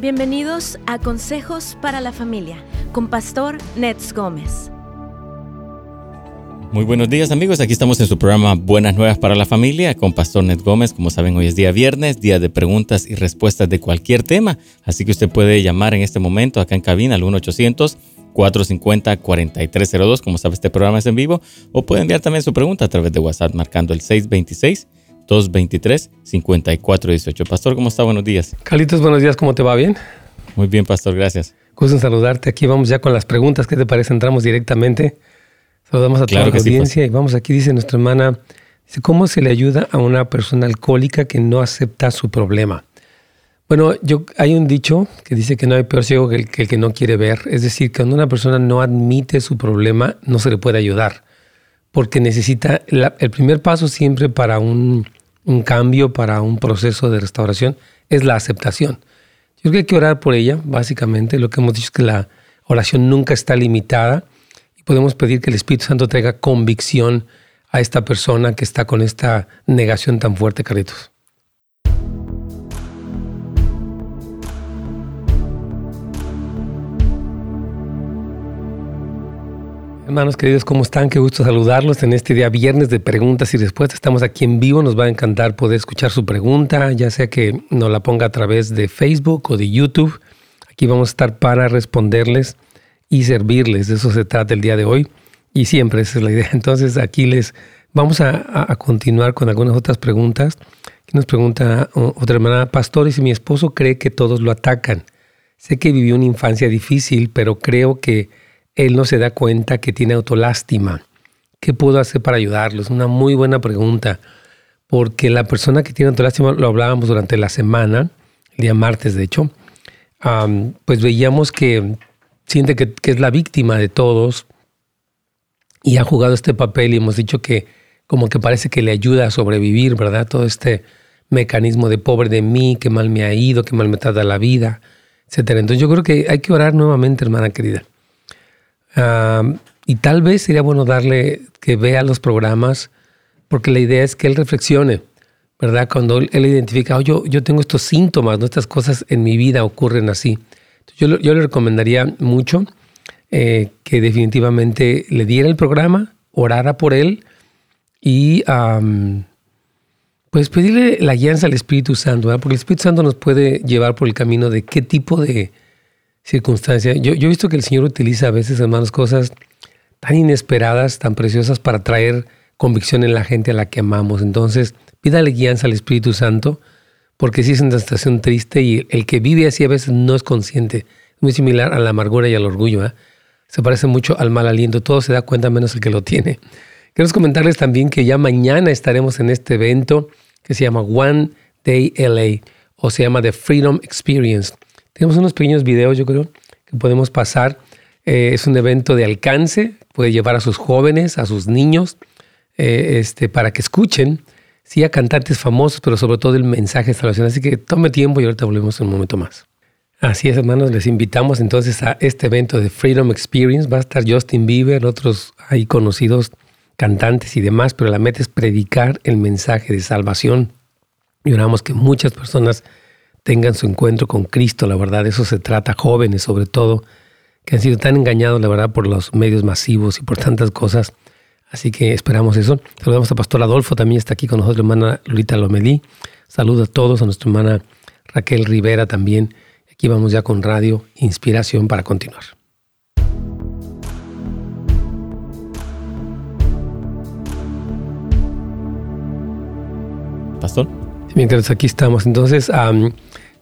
Bienvenidos a Consejos para la Familia con Pastor Nets Gómez. Muy buenos días amigos, aquí estamos en su programa Buenas Nuevas para la Familia con Pastor Nets Gómez. Como saben, hoy es día viernes, día de preguntas y respuestas de cualquier tema, así que usted puede llamar en este momento acá en cabina al 1-800-450-4302, como sabe este programa es en vivo, o puede enviar también su pregunta a través de WhatsApp marcando el 626 223-5418. Pastor, ¿cómo está? Buenos días. Carlitos, buenos días, ¿cómo te va? ¿Bien? Muy bien, Pastor, gracias. Gusto en saludarte. Aquí vamos ya con las preguntas. ¿Qué te parece? Entramos directamente. Saludamos a toda la audiencia y vamos aquí, dice nuestra hermana, dice, ¿cómo se le ayuda a una persona alcohólica que no acepta su problema? Bueno, yo, hay un dicho que dice que no hay peor ciego que el, que el que no quiere ver. Es decir, que cuando una persona no admite su problema, no se le puede ayudar. Porque necesita, el primer paso siempre para un, un cambio para un proceso de restauración es la aceptación. Yo creo que hay que orar por ella, básicamente. Lo que hemos dicho es que la oración nunca está limitada y podemos pedir que el Espíritu Santo traiga convicción a esta persona que está con esta negación tan fuerte, Carlitos. Hermanos queridos, ¿cómo están? Qué gusto saludarlos en este día viernes de preguntas y respuestas. Estamos aquí en vivo, nos va a encantar poder escuchar su pregunta, ya sea que nos la ponga a través de Facebook o de YouTube. Aquí vamos a estar para responderles y servirles. De eso se trata el día de hoy y siempre esa es la idea. Entonces aquí les vamos a, continuar con algunas otras preguntas. Aquí nos pregunta otra hermana, pastor, y si mi esposo cree que todos lo atacan. Sé que vivió una infancia difícil, pero creo que él no se da cuenta que tiene autolástima. ¿Qué puedo hacer para ayudarlo? Es una muy buena pregunta, porque la persona que tiene autolástima, lo hablábamos durante la semana, el día martes de hecho, pues veíamos que siente que, es la víctima de todos y ha jugado este papel y hemos dicho que como que parece que le ayuda a sobrevivir, ¿verdad? Todo este mecanismo de pobre de mí, que mal me ha ido, que mal me trata la vida, etc. Entonces yo creo que hay que orar nuevamente, hermana querida y tal vez sería bueno darle que vea los programas, porque la idea es que él reflexione, ¿verdad? Cuando él, identifica, oh, yo, yo tengo estos síntomas, ¿no? estas cosas en mi vida ocurren así. Yo, yo le recomendaría mucho eh, que definitivamente le diera el programa, orara por él y pues pedirle la guianza al Espíritu Santo, porque el Espíritu Santo nos puede llevar por el camino de qué tipo de, circunstancia. Yo, he visto que el Señor utiliza a veces, hermanos, cosas tan inesperadas, tan preciosas para traer convicción en la gente a la que amamos. Entonces, pídale guianza al Espíritu Santo, porque si es una situación triste y el que vive así a veces no es consciente. Es muy similar a la amargura y al orgullo. ¿eh? Se parece mucho al mal aliento. Todo se da cuenta menos el que lo tiene. Quiero comentarles también que ya mañana estaremos en este evento que se llama One Day LA o se llama The Freedom Experience. Tenemos unos pequeños videos, yo creo, que podemos pasar. Eh, es un evento de alcance, puede llevar a sus jóvenes, a sus niños, eh, este, para que escuchen, sí, a cantantes famosos, pero sobre todo el mensaje de salvación. Así que tome tiempo y ahorita volvemos un momento más. Así es, hermanos, les invitamos entonces a este evento de Freedom Experience. Va a estar Justin Bieber, otros ahí conocidos cantantes y demás, pero la meta es predicar el mensaje de salvación. Y oramos que muchas personas tengan su encuentro con Cristo, la verdad, eso se trata, jóvenes sobre todo, que han sido tan engañados, la verdad, por los medios masivos y por tantas cosas. Así que esperamos eso. Saludamos a Pastor Adolfo, también está aquí con nosotros, hermana Lolita Lomelí. Saludos a todos, a nuestra hermana Raquel Rivera también. Aquí vamos ya con Radio Inspiración para continuar. Pastor. Mientras aquí estamos, entonces,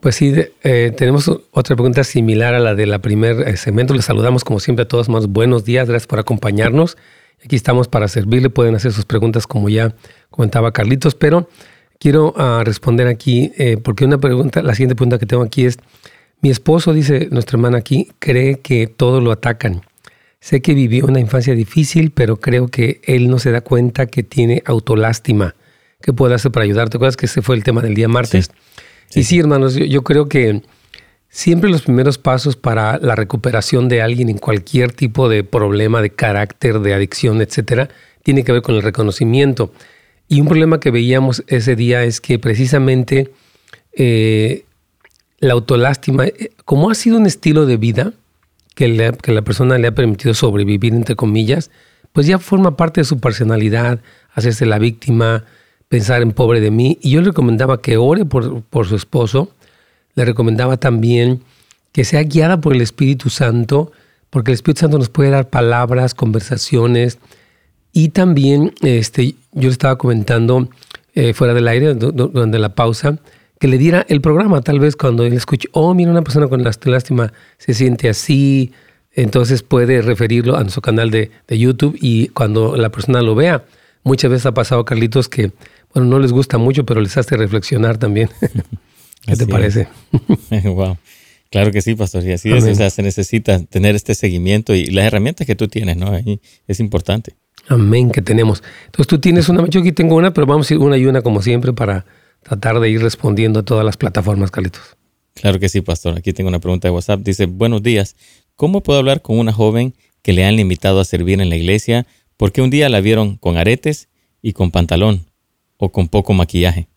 pues sí, eh, tenemos otra pregunta similar a la de la primer eh, segmento. Les saludamos como siempre a todos más. Buenos días, gracias por acompañarnos. Aquí estamos para servirle. Pueden hacer sus preguntas como ya comentaba Carlitos, pero quiero ah, responder aquí eh, porque una pregunta, la siguiente pregunta que tengo aquí es, mi esposo, dice nuestra hermana aquí, cree que todo lo atacan. Sé que vivió una infancia difícil, pero creo que él no se da cuenta que tiene autolástima. ¿Qué puede hacer para ayudar? ¿Te acuerdas que ese fue el tema del día martes? Y sí, hermanos, yo, creo que siempre los primeros pasos para la recuperación de alguien en cualquier tipo de problema de carácter, de adicción, etcétera, tiene que ver con el reconocimiento. Y un problema que veíamos ese día es que precisamente eh, la autolástima, eh, como ha sido un estilo de vida que, que la persona le ha permitido sobrevivir, entre comillas, pues ya forma parte de su personalidad, hacerse la víctima, pensar en pobre de mí. Y yo le recomendaba que ore por, por su esposo, le recomendaba también que sea guiada por el Espíritu Santo, porque el Espíritu Santo nos puede dar palabras, conversaciones. Y también, este, yo le estaba comentando eh, fuera del aire, durante la pausa, que le diera el programa, tal vez cuando él escuche, oh, mira, una persona con lástima se siente así, entonces puede referirlo a nuestro canal de, de, YouTube y cuando la persona lo vea, muchas veces ha pasado, Carlitos, que, bueno, no les gusta mucho, pero les hace reflexionar también. ¿Qué te parece? wow. Claro que sí, pastor. Y así es. O sea, se necesita tener este seguimiento y las herramientas que tú tienes, ¿no? Ahí es importante. Amén, que tenemos. Entonces tú tienes una, yo aquí tengo una, pero vamos a ir una y una como siempre para tratar de ir respondiendo a todas las plataformas, Carlitos. Claro que sí, pastor. Aquí tengo una pregunta de WhatsApp. Dice, buenos días. ¿Cómo puedo hablar con una joven que le han limitado a servir en la iglesia porque un día la vieron con aretes y con pantalón o con poco maquillaje?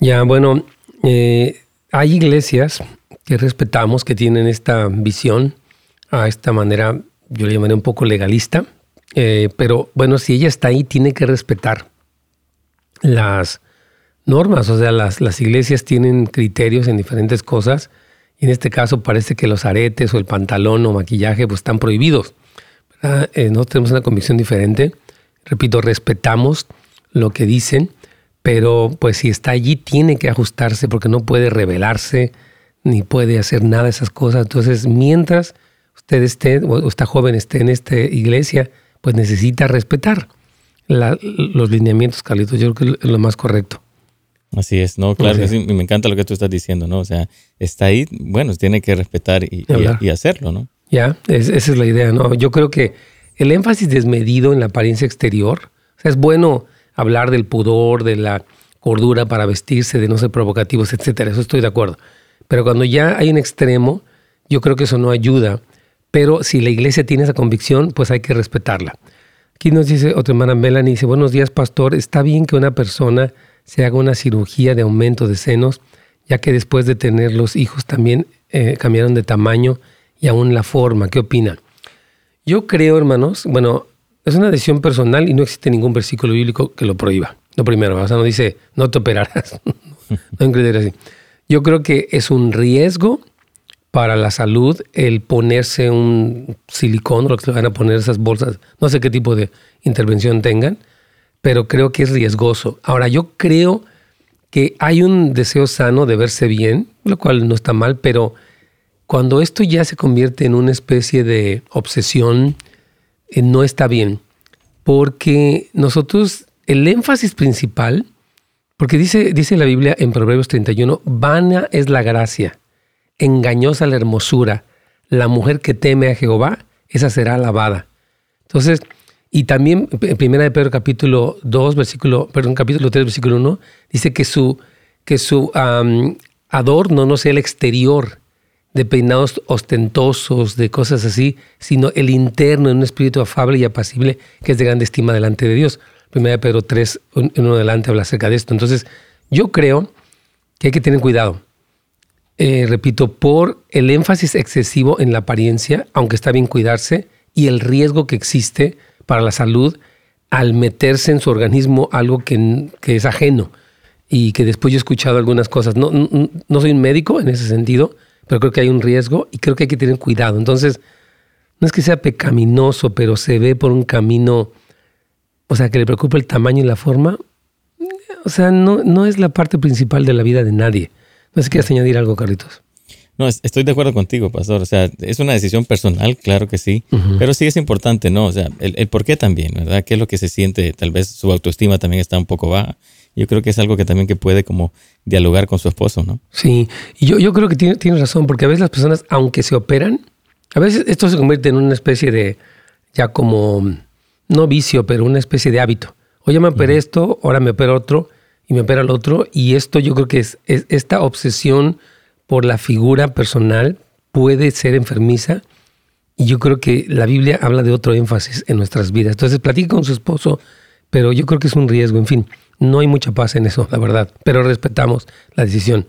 Ya, bueno, eh, hay iglesias que respetamos, que tienen esta visión a esta manera, yo le llamaré un poco legalista, eh, pero bueno, si ella está ahí, tiene que respetar las normas, o sea, las, las iglesias tienen criterios en diferentes cosas, y en este caso parece que los aretes o el pantalón o maquillaje pues están prohibidos. Eh, no tenemos una convicción diferente, repito, respetamos lo que dicen, pero pues si está allí tiene que ajustarse porque no puede rebelarse ni puede hacer nada de esas cosas. Entonces, mientras usted esté o esta joven esté en esta iglesia, pues necesita respetar los lineamientos, Carlitos. Yo creo que es lo más correcto. Así es, no, claro, me encanta lo que tú estás diciendo, ¿no? O sea, está ahí, bueno, tiene que respetar y, hacerlo, ¿no? Ya, esa es la idea, ¿no? Yo creo que el énfasis desmedido en la apariencia exterior, o sea, es bueno hablar del pudor, de la cordura para vestirse, de no ser provocativos, etcétera, eso estoy de acuerdo. Pero cuando ya hay un extremo, yo creo que eso no ayuda. Pero si la iglesia tiene esa convicción, pues hay que respetarla. Aquí nos dice otra hermana Melanie, dice, buenos días pastor, está bien que una persona se haga una cirugía de aumento de senos, ya que después de tener los hijos también eh, cambiaron de tamaño y aún la forma. ¿Qué opinan? Yo creo, hermanos, bueno, es una decisión personal y no existe ningún versículo bíblico que lo prohíba. Lo primero, o sea, no dice, no te operarás. no así. Yo creo que es un riesgo para la salud el ponerse un silicón, lo que van a poner esas bolsas, no sé qué tipo de intervención tengan, pero creo que es riesgoso. Ahora, yo creo que hay un deseo sano de verse bien, lo cual no está mal, pero cuando esto ya se convierte en una especie de obsesión, eh, no está bien, porque nosotros, el énfasis principal porque dice, dice la Biblia en Proverbios 31, vana es la gracia, engañosa la hermosura, la mujer que teme a Jehová, esa será alabada. Entonces, y también en Primera de Pedro capítulo 2, versículo, perdón, capítulo 3, versículo 1, dice que su, que su adorno no sea el exterior de peinados ostentosos, de cosas así, sino el interno, en un espíritu afable y apacible que es de grande estima delante de Dios. Primera Pedro 3, en uno adelante habla acerca de esto. Entonces, yo creo que hay que tener cuidado. Eh, repito, por el énfasis excesivo en la apariencia, aunque está bien cuidarse, y el riesgo que existe para la salud al meterse en su organismo algo que, es ajeno y que después yo he escuchado algunas cosas. No, no, no, soy un médico en ese sentido, pero creo que hay un riesgo y creo que hay que tener cuidado. Entonces, no es que sea pecaminoso, pero se ve por un camino o sea, que le preocupa el tamaño y la forma, o sea, no, no es la parte principal de la vida de nadie. No sé si quieres añadir algo, Carlitos. No, estoy de acuerdo contigo, pastor. O sea, es una decisión personal, claro que sí, pero sí es importante, ¿no? O sea, el, por qué también, ¿verdad? ¿Qué es lo que se siente? Tal vez su autoestima también está un poco baja. Yo creo que es algo que también que puede como dialogar con su esposo, ¿no? Sí, y yo, yo creo que tienes tiene razón, porque a veces las personas, aunque se operan, a veces esto se convierte en una especie de, ya como no vicio, pero una especie de hábito. Oye, me operé esto, ahora me opero otro y me opera el otro. Y esto yo creo que es, esta obsesión por la figura personal puede ser enfermiza. Y yo creo que la Biblia habla de otro énfasis en nuestras vidas. Entonces, platica con su esposo, pero yo creo que es un riesgo. En fin, no hay mucha paz en eso, la verdad. Pero respetamos la decisión.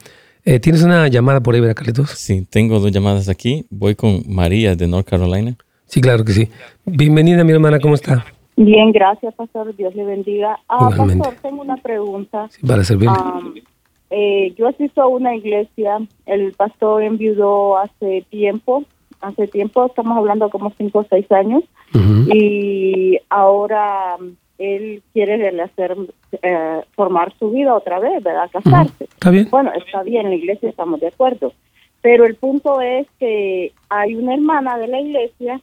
Eh, ¿Tienes una llamada por ahí, ¿verdad, Carlitos? Sí, tengo dos llamadas aquí. Voy con María de North Carolina. Sí, claro que sí. Bienvenida, mi hermana, ¿cómo está? Bien, gracias, pastor. Dios le bendiga. Ah, pastor, tengo una pregunta. Sí, para servirle. eh, yo asisto a una iglesia. El pastor enviudó hace tiempo. Hace tiempo, estamos hablando como cinco o seis años. Y ahora él quiere hacer, eh, formar su vida otra vez, ¿verdad? Casarse. Está bien. Bueno, está bien, en la iglesia estamos de acuerdo. Pero el punto es que hay una hermana de la iglesia,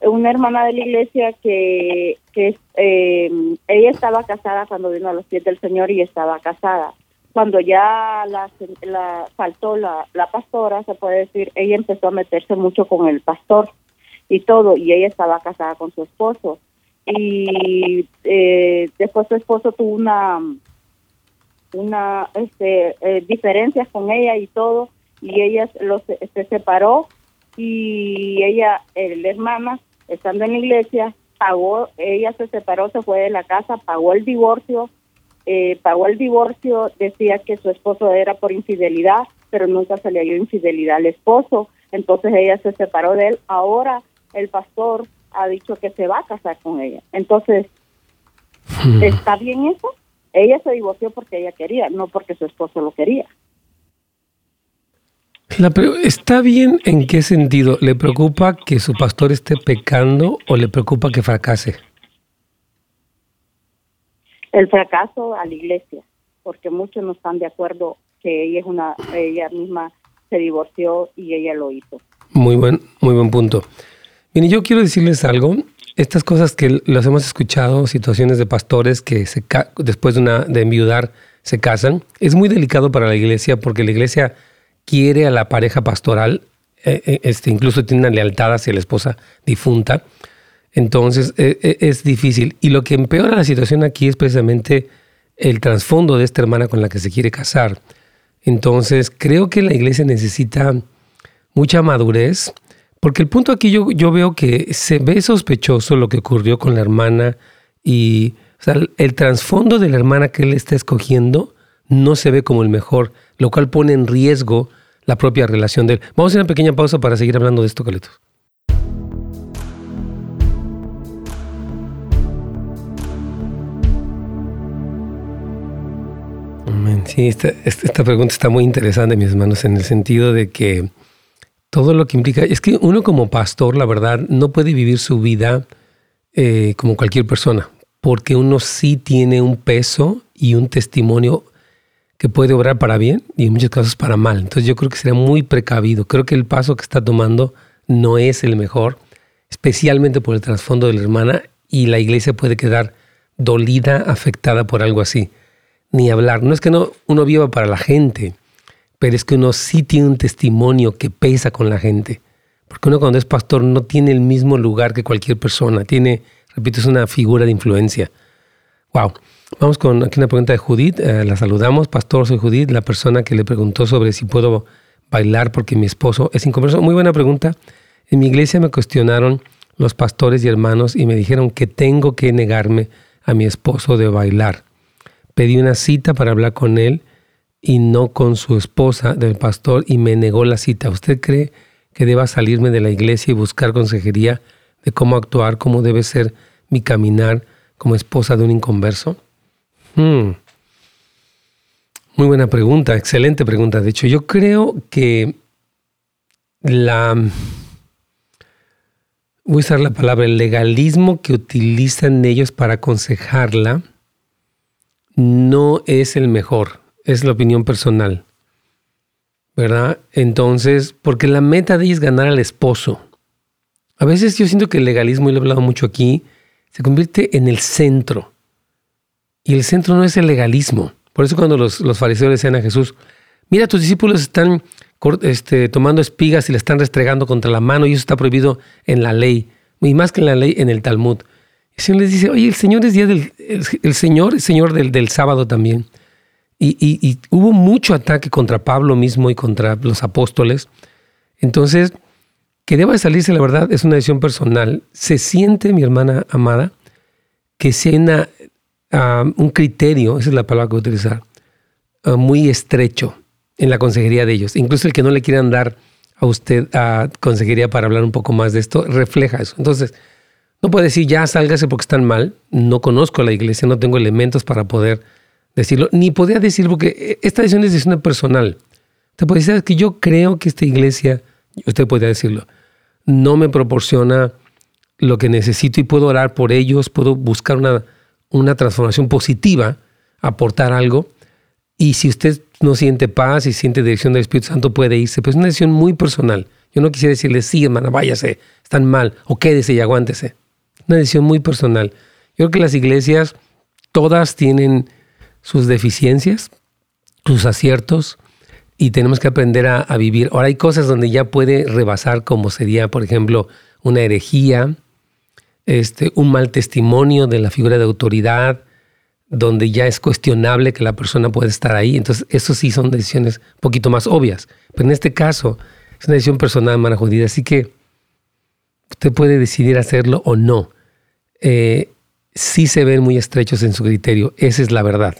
una hermana de la iglesia que, que eh, ella estaba casada cuando vino a los pies del Señor y estaba casada. Cuando ya la, la faltó la, la pastora, se puede decir, ella empezó a meterse mucho con el pastor y todo, y ella estaba casada con su esposo y eh, después su esposo tuvo una una este eh, diferencias con ella y todo y ella los se separó y ella la hermana estando en la iglesia pagó ella se separó se fue de la casa pagó el divorcio eh, pagó el divorcio decía que su esposo era por infidelidad pero nunca se le dio infidelidad al esposo entonces ella se separó de él. Ahora el pastor ha dicho que se va a casar con ella. Entonces, hmm. ¿está bien eso? Ella se divorció porque ella quería, no porque su esposo lo quería. ¿Está bien en qué sentido? ¿Le preocupa que su pastor esté pecando o le preocupa que fracase? El fracaso a la iglesia, porque muchos no están de acuerdo que ella es una, ella misma se divorció y ella lo hizo. Muy buen, muy buen punto. Bien, yo quiero decirles algo. Estas cosas que los hemos escuchado, situaciones de pastores que se después de, una, de enviudar se casan, es muy delicado para la iglesia porque la iglesia quiere a la pareja pastoral, eh, eh, este, incluso tiene una lealtad hacia la esposa difunta. Entonces eh, es difícil. Y lo que empeora la situación aquí es precisamente el trasfondo de esta hermana con la que se quiere casar. Entonces creo que la iglesia necesita mucha madurez porque el punto aquí yo, yo veo que se ve sospechoso lo que ocurrió con la hermana y el trasfondo de la hermana que él está escogiendo no se ve como el mejor, lo cual pone en riesgo la propia relación de él. Vamos a hacer una pequeña pausa para seguir hablando de esto, Caletos. Sí, esta, esta pregunta está muy interesante, mis hermanos, en el sentido de que todo lo que implica, es que uno como pastor, la verdad, no puede vivir su vida eh, como cualquier persona, porque uno sí tiene un peso y un testimonio que puede obrar para bien y en muchos casos para mal. Entonces yo creo que sería muy precavido. Creo que el paso que está tomando no es el mejor, especialmente por el trasfondo de la hermana y la iglesia puede quedar dolida, afectada por algo así. Ni hablar. No es que no uno viva para la gente, pero es que uno sí tiene un testimonio que pesa con la gente. Porque uno cuando es pastor no tiene el mismo lugar que cualquier persona. Tiene, repito, es una figura de influencia. Wow. Vamos con aquí una pregunta de Judith. Eh, la saludamos. Pastor, soy Judith, la persona que le preguntó sobre si puedo bailar porque mi esposo es inconverso. Muy buena pregunta. En mi iglesia me cuestionaron los pastores y hermanos y me dijeron que tengo que negarme a mi esposo de bailar. Pedí una cita para hablar con él y no con su esposa del pastor y me negó la cita. ¿Usted cree que deba salirme de la iglesia y buscar consejería de cómo actuar, cómo debe ser mi caminar como esposa de un inconverso? Hmm. Muy buena pregunta, excelente pregunta. De hecho, yo creo que la... Voy a usar la palabra, el legalismo que utilizan ellos para aconsejarla no es el mejor es la opinión personal. ¿Verdad? Entonces, porque la meta de es ganar al esposo. A veces yo siento que el legalismo, y lo he hablado mucho aquí, se convierte en el centro. Y el centro no es el legalismo. Por eso cuando los, fariseos le decían a Jesús, mira, tus discípulos están este, tomando espigas y le están restregando contra la mano y eso está prohibido en la ley. Y más que en la ley, en el Talmud. el Señor les dice, oye, el Señor es día del, el, Señor es Señor del, del sábado también. Y, hubo mucho ataque contra Pablo mismo y contra los apóstoles. Entonces, que deba de salirse, la verdad, es una decisión personal. Se siente, mi hermana amada, que si hay un criterio, esa es la palabra que voy a utilizar, ah, muy estrecho en la consejería de ellos. Incluso el que no le quieran dar a usted a consejería para hablar un poco más de esto, refleja eso. Entonces, no puede decir ya sálgase porque están mal. No conozco la iglesia, no tengo elementos para poder decirlo. Ni podría decir porque esta decisión es decisión personal. Usted puede decir que yo creo que esta iglesia, usted podría decirlo, no me proporciona lo que necesito y puedo orar por ellos, puedo buscar una, una transformación positiva, aportar algo. Y si usted no siente paz y siente dirección del Espíritu Santo, puede irse. Pero es una decisión muy personal. Yo no quisiera decirle, sí, hermana, váyase, están mal, o quédese y aguántese. Una decisión muy personal. Yo creo que las iglesias, todas tienen sus deficiencias, sus aciertos, y tenemos que aprender a, vivir. Ahora hay cosas donde ya puede rebasar, como sería, por ejemplo, una herejía, este, un mal testimonio de la figura de autoridad, donde ya es cuestionable que la persona pueda estar ahí. Entonces, eso sí son decisiones un poquito más obvias. Pero en este caso, es una decisión personal, hermana Judith. Así que usted puede decidir hacerlo o no. Eh, sí se ven muy estrechos en su criterio. Esa es la verdad.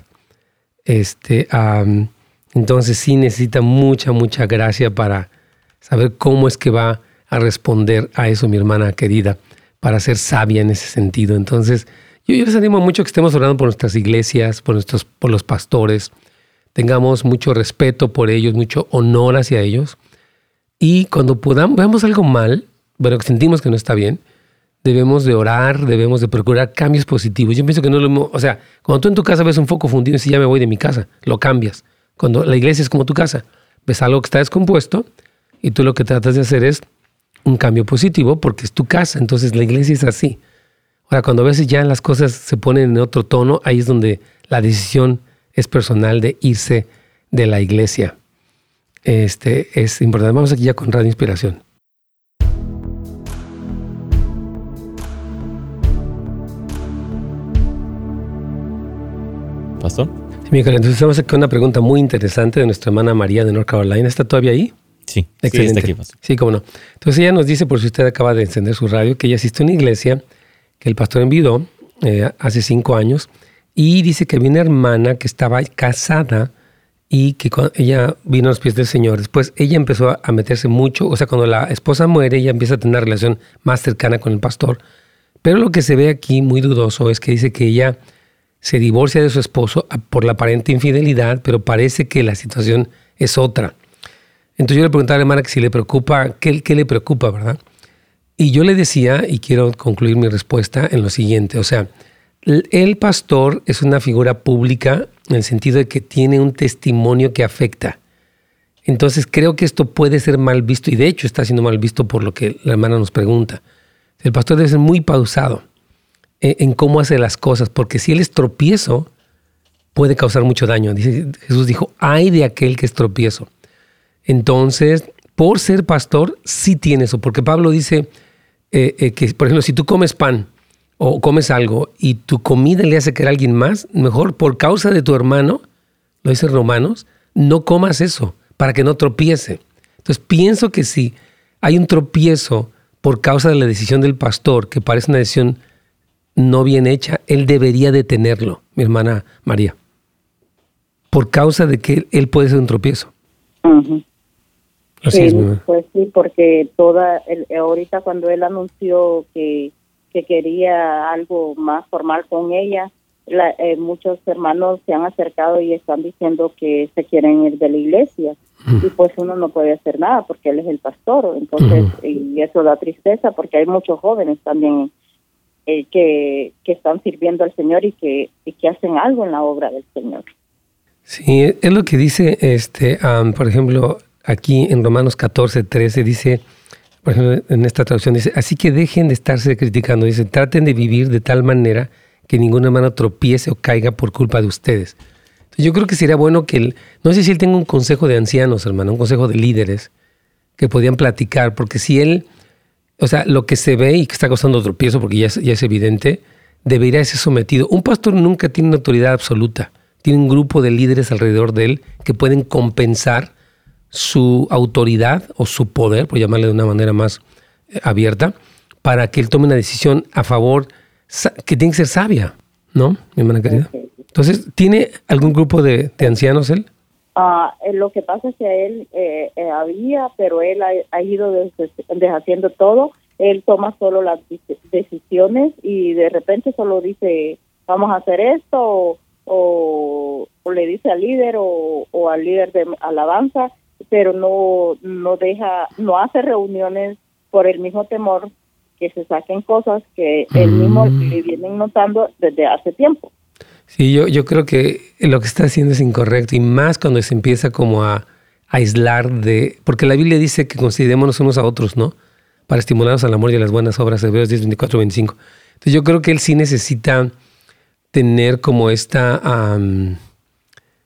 Este, entonces, sí necesita mucha, mucha gracia para saber cómo es que va a responder a eso, mi hermana querida, para ser sabia en ese sentido. Entonces, yo, les animo mucho que estemos orando por nuestras iglesias, por, nuestros, por los pastores, tengamos mucho respeto por ellos, mucho honor hacia ellos. Y cuando podamos, veamos algo mal, bueno, que sentimos que no está bien, debemos de orar, debemos de procurar cambios positivos. Yo pienso que no lo o sea, cuando tú en tu casa ves un foco fundido y si ya me voy de mi casa, lo cambias. Cuando la iglesia es como tu casa, ves algo que está descompuesto y tú lo que tratas de hacer es un cambio positivo porque es tu casa, entonces la iglesia es así. Ahora, cuando a veces ya las cosas se ponen en otro tono, ahí es donde la decisión es personal de irse de la iglesia. Este es importante. Vamos aquí ya con Radio Inspiración. Pastor. Sí, Miguel, entonces estamos aquí con una pregunta muy interesante de nuestra hermana María de North Carolina. ¿Está todavía ahí? Sí, Excelente. Sí, está aquí, sí, cómo no. Entonces ella nos dice, por si usted acaba de encender su radio, que ella asiste a una iglesia que el pastor envió eh, hace cinco años y dice que había una hermana que estaba casada y que cuando ella vino a los pies del Señor. Después ella empezó a meterse mucho, o sea, cuando la esposa muere, ella empieza a tener una relación más cercana con el pastor. Pero lo que se ve aquí muy dudoso es que dice que ella se divorcia de su esposo por la aparente infidelidad, pero parece que la situación es otra. Entonces yo le preguntaba a la hermana que si le preocupa, ¿qué, qué le preocupa, verdad? Y yo le decía, y quiero concluir mi respuesta en lo siguiente, o sea, el pastor es una figura pública en el sentido de que tiene un testimonio que afecta. Entonces creo que esto puede ser mal visto y de hecho está siendo mal visto por lo que la hermana nos pregunta. El pastor debe ser muy pausado en, cómo hace las cosas, porque si él es tropiezo, puede causar mucho daño. Jesús dijo, ay de aquel que es tropiezo. Entonces, por ser pastor, sí tiene eso, porque Pablo dice, eh, eh, que, por ejemplo, si tú comes pan o comes algo y tu comida le hace querer a alguien más, mejor por causa de tu hermano, lo dice Romanos, no comas eso para que no tropiece. Entonces pienso que si hay un tropiezo por causa de la decisión del pastor, que parece una decisión no bien hecha, él debería detenerlo, mi hermana María, por causa de que él puede ser un tropiezo. Sí, pues sí, porque toda, el, ahorita cuando él anunció que, que quería algo más formal con ella, eh, muchos hermanos se han acercado y están diciendo que se quieren ir de la iglesia. Y pues uno no puede hacer nada porque él es el pastor, entonces y eso da tristeza porque hay muchos jóvenes también eh, que, que están sirviendo al Señor y que, y que hacen algo en la obra del Señor. Sí, es lo que dice, este, por ejemplo, aquí en Romanos 14, 13 dice, por ejemplo, en esta traducción dice, así que dejen de estarse criticando, dice, traten de vivir de tal manera que ningún hermano tropiece o caiga por culpa de ustedes. Yo creo que sería bueno que él, no sé si él tenga un consejo de ancianos, hermano, un consejo de líderes que podían platicar, porque si él, o sea, lo que se ve y que está causando tropiezo, porque ya es, ya es evidente, debería ser sometido. Un pastor nunca tiene una autoridad absoluta, tiene un grupo de líderes alrededor de él que pueden compensar su autoridad o su poder, por llamarle de una manera más eh, abierta, para que él tome una decisión a favor, que tiene que ser sabia, ¿no, mi hermana querida? Entonces, ¿tiene algún grupo de, ancianos él? Ah, eh, lo que pasa es que él eh, eh, había, pero él ha, ido deshaciendo todo. Él toma solo las decisiones y de repente solo dice, vamos a hacer esto, o, le dice al líder o, al líder de alabanza, pero no, no deja, no hace reuniones por el mismo temor que se saquen cosas que él mismo mm. le vienen notando desde hace tiempo. Sí, yo, yo creo que lo que está haciendo es incorrecto y más cuando se empieza como a, aislar de... Porque la Biblia dice que considerémonos unos a otros, ¿no? Para estimularnos al amor y a las buenas obras, Hebreos 10, 24, 25. Entonces yo creo que él sí necesita tener como esta,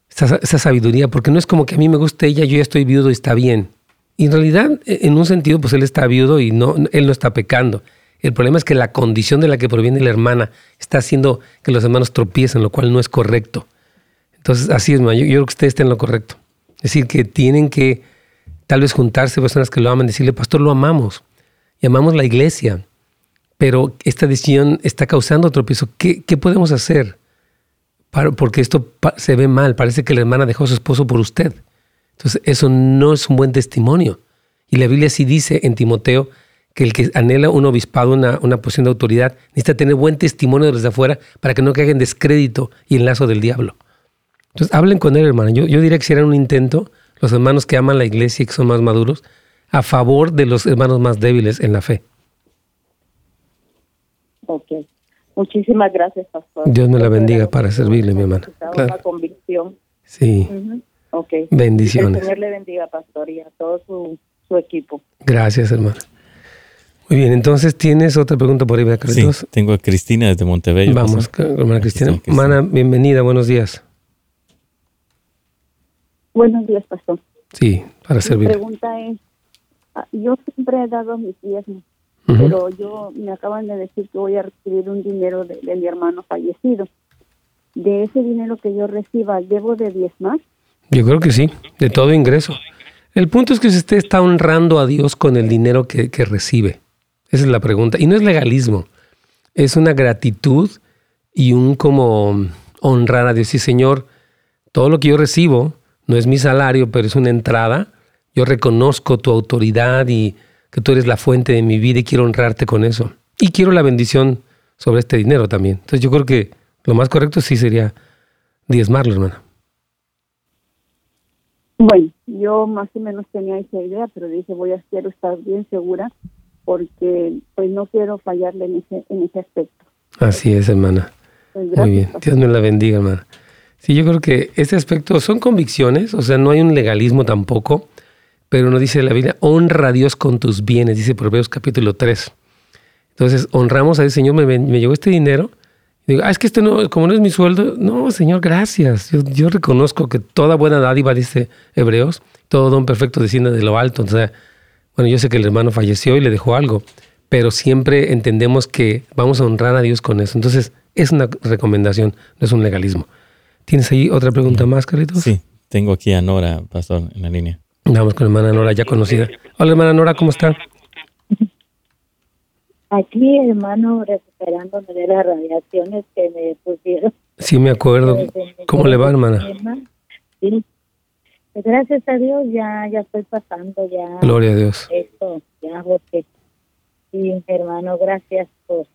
esta, sabiduría, porque no es como que a mí me gusta ella, yo ya estoy viudo y está bien. Y en realidad, e, en un sentido, pues él está viudo y no, él no está pecando. El problema es que la condición de la que proviene la hermana está haciendo que los hermanos tropiecen, lo cual no es correcto. Entonces, así es, yo, creo que ustedes estén en lo correcto. Es decir, que tienen que tal vez juntarse personas que lo aman, decirle, pastor, lo amamos, y amamos la iglesia, pero esta decisión está causando tropiezo. ¿Qué, podemos hacer? Porque esto se ve mal, parece que la hermana dejó a su esposo por usted. Entonces, eso no es un buen testimonio. Y la Biblia sí dice en Timoteo que el que anhela un obispado, una, una posición de autoridad, necesita tener buen testimonio desde afuera para que no caiga en descrédito y en lazo del diablo. Entonces, hablen con él, hermano. Yo, yo diría que si un intento, los hermanos que aman la iglesia y que son más maduros, a favor de los hermanos más débiles en la fe. Ok. Muchísimas gracias, pastor. Dios me la bendiga para servirle, mi hermana. Una convicción. Sí. Ok. Bendiciones. El Señor le bendiga, pastor, y a todo su, su equipo. Gracias, hermano. Muy bien, entonces tienes otra pregunta por ahí, Carlitos. Sí, tengo a Cristina desde Montebello. Vamos, hermana Cristina. Hermana, bienvenida, buenos días. Buenos días, pastor. Sí, para servir. Mi pregunta es, ah, yo siempre he dado mis diezmos, pero yo me acaban de decir que voy a recibir un dinero de, mi hermano fallecido. De ese dinero que yo reciba, ¿debo de diezmar? Yo creo que sí, de todo ingreso. El punto es que usted está honrando a Dios con el dinero que, que recibe. Esa es la pregunta. Y no es legalismo, es una gratitud y un como honrar a Dios. Y Señor, todo lo que yo recibo no es mi salario, pero es una entrada. Yo reconozco tu autoridad y que tú eres la fuente de mi vida y quiero honrarte con eso. Y quiero la bendición sobre este dinero también. Entonces yo creo que lo más correcto sí sería diezmarlo, hermana. Bueno, yo más o menos tenía esa idea, pero dije, voy a estar bien segura porque pues no quiero fallarle en ese, en ese aspecto. Así es, hermana. Pues, Muy bien, Dios me la bendiga, hermana. Sí, yo creo que este aspecto son convicciones, o sea, no hay un legalismo tampoco, pero no dice la Biblia, honra a Dios con tus bienes, dice Proverbios capítulo 3. Entonces, honramos a Dios, Señor, me, me llegó este dinero, y digo, ah, es que este no, como no es mi sueldo, no, Señor, gracias. Yo, yo reconozco que toda buena dádiva, dice Hebreos, todo don perfecto desciende de lo alto, o sea, bueno, yo sé que el hermano falleció y le dejó algo, pero siempre entendemos que vamos a honrar a Dios con eso. Entonces, es una recomendación, no es un legalismo. ¿Tienes ahí otra pregunta más, Carlitos? Sí, tengo aquí a Nora, pastor, en la línea. Vamos con la hermana Nora, ya conocida. Hola, hermana Nora, ¿cómo está? Aquí, hermano, recuperándome de las radiaciones que me pusieron. Sí, me acuerdo. ¿Cómo le va, hermana? Sí, gracias a Dios ya ya estoy pasando ya. Gloria a Dios. Esto, ya porque sí, hermano, gracias por